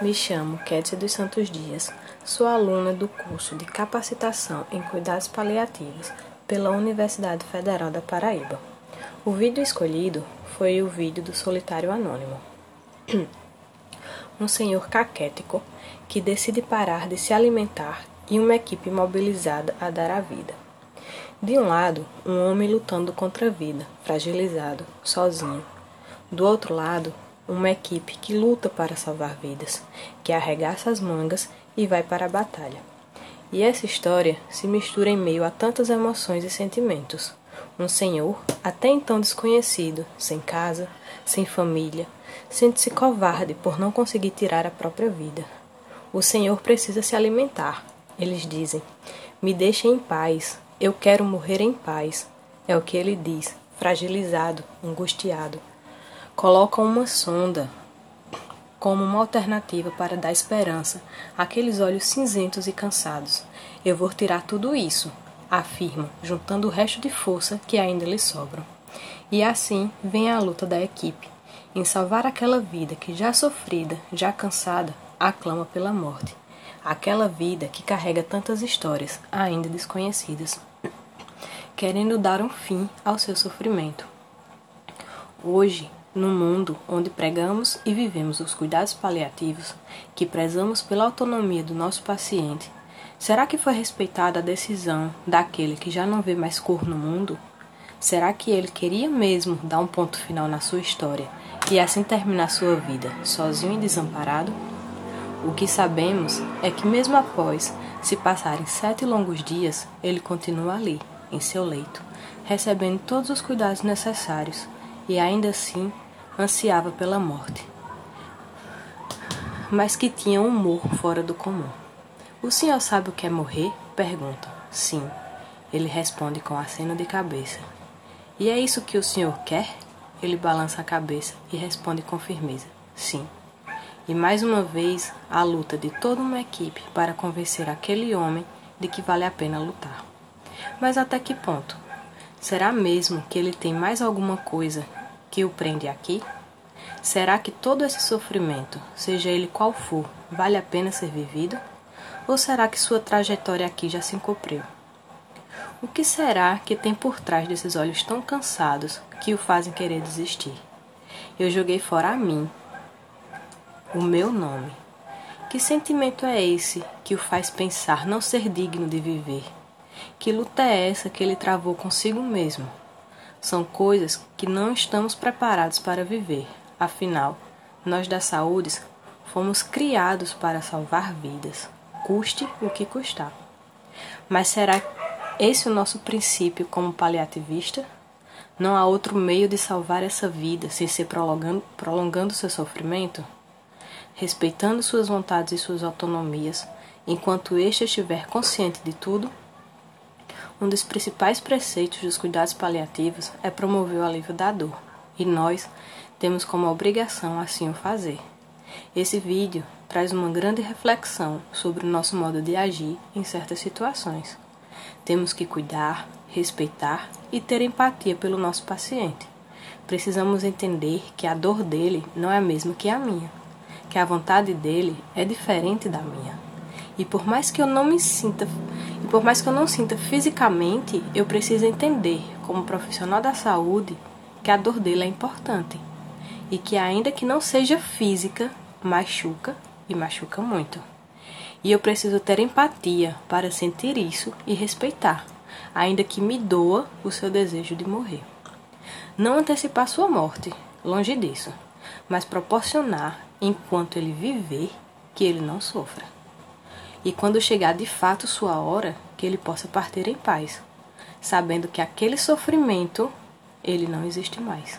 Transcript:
Me chamo Kétia dos Santos Dias, sou aluna do curso de Capacitação em Cuidados Paliativos pela Universidade Federal da Paraíba. O vídeo escolhido foi o vídeo do Solitário Anônimo. Um senhor caquético que decide parar de se alimentar e uma equipe mobilizada a dar a vida. De um lado, um homem lutando contra a vida, fragilizado, sozinho. Do outro lado, uma equipe que luta para salvar vidas, que arregaça as mangas e vai para a batalha. E essa história se mistura em meio a tantas emoções e sentimentos. Um senhor, até então desconhecido, sem casa, sem família, sente-se covarde por não conseguir tirar a própria vida. O senhor precisa se alimentar. Eles dizem: Me deixem em paz, eu quero morrer em paz. É o que ele diz, fragilizado, angustiado colocam uma sonda como uma alternativa para dar esperança àqueles olhos cinzentos e cansados. Eu vou tirar tudo isso, afirma, juntando o resto de força que ainda lhe sobram. E assim vem a luta da equipe, em salvar aquela vida que já sofrida, já cansada, aclama pela morte. Aquela vida que carrega tantas histórias ainda desconhecidas, querendo dar um fim ao seu sofrimento. Hoje, no mundo onde pregamos e vivemos os cuidados paliativos, que prezamos pela autonomia do nosso paciente, será que foi respeitada a decisão daquele que já não vê mais cor no mundo? Será que ele queria mesmo dar um ponto final na sua história e assim terminar sua vida sozinho e desamparado? O que sabemos é que, mesmo após se passarem sete longos dias, ele continua ali, em seu leito, recebendo todos os cuidados necessários e ainda assim ansiava pela morte, mas que tinha um humor fora do comum. O senhor sabe o que é morrer? pergunta. Sim. Ele responde com aceno de cabeça. E é isso que o senhor quer? Ele balança a cabeça e responde com firmeza. Sim. E mais uma vez a luta de toda uma equipe para convencer aquele homem de que vale a pena lutar. Mas até que ponto? Será mesmo que ele tem mais alguma coisa que o prende aqui? Será que todo esse sofrimento, seja ele qual for, vale a pena ser vivido? Ou será que sua trajetória aqui já se cumpriu? O que será que tem por trás desses olhos tão cansados que o fazem querer desistir? Eu joguei fora a mim, o meu nome. Que sentimento é esse que o faz pensar não ser digno de viver? Que luta é essa que ele travou consigo mesmo? São coisas que não estamos preparados para viver. Afinal, nós da saúde fomos criados para salvar vidas, custe o que custar. Mas será esse o nosso princípio como paliativista? Não há outro meio de salvar essa vida sem ser prolongando, prolongando seu sofrimento? Respeitando suas vontades e suas autonomias, enquanto este estiver consciente de tudo? Um dos principais preceitos dos cuidados paliativos é promover o alívio da dor, e nós temos como obrigação assim o fazer. Esse vídeo traz uma grande reflexão sobre o nosso modo de agir em certas situações. Temos que cuidar, respeitar e ter empatia pelo nosso paciente. Precisamos entender que a dor dele não é a mesma que a minha, que a vontade dele é diferente da minha. E por mais que eu não me sinta por mais que eu não sinta fisicamente, eu preciso entender, como profissional da saúde, que a dor dele é importante e que, ainda que não seja física, machuca e machuca muito. E eu preciso ter empatia para sentir isso e respeitar, ainda que me doa o seu desejo de morrer. Não antecipar sua morte, longe disso, mas proporcionar, enquanto ele viver, que ele não sofra e quando chegar de fato sua hora, que ele possa partir em paz, sabendo que aquele sofrimento ele não existe mais.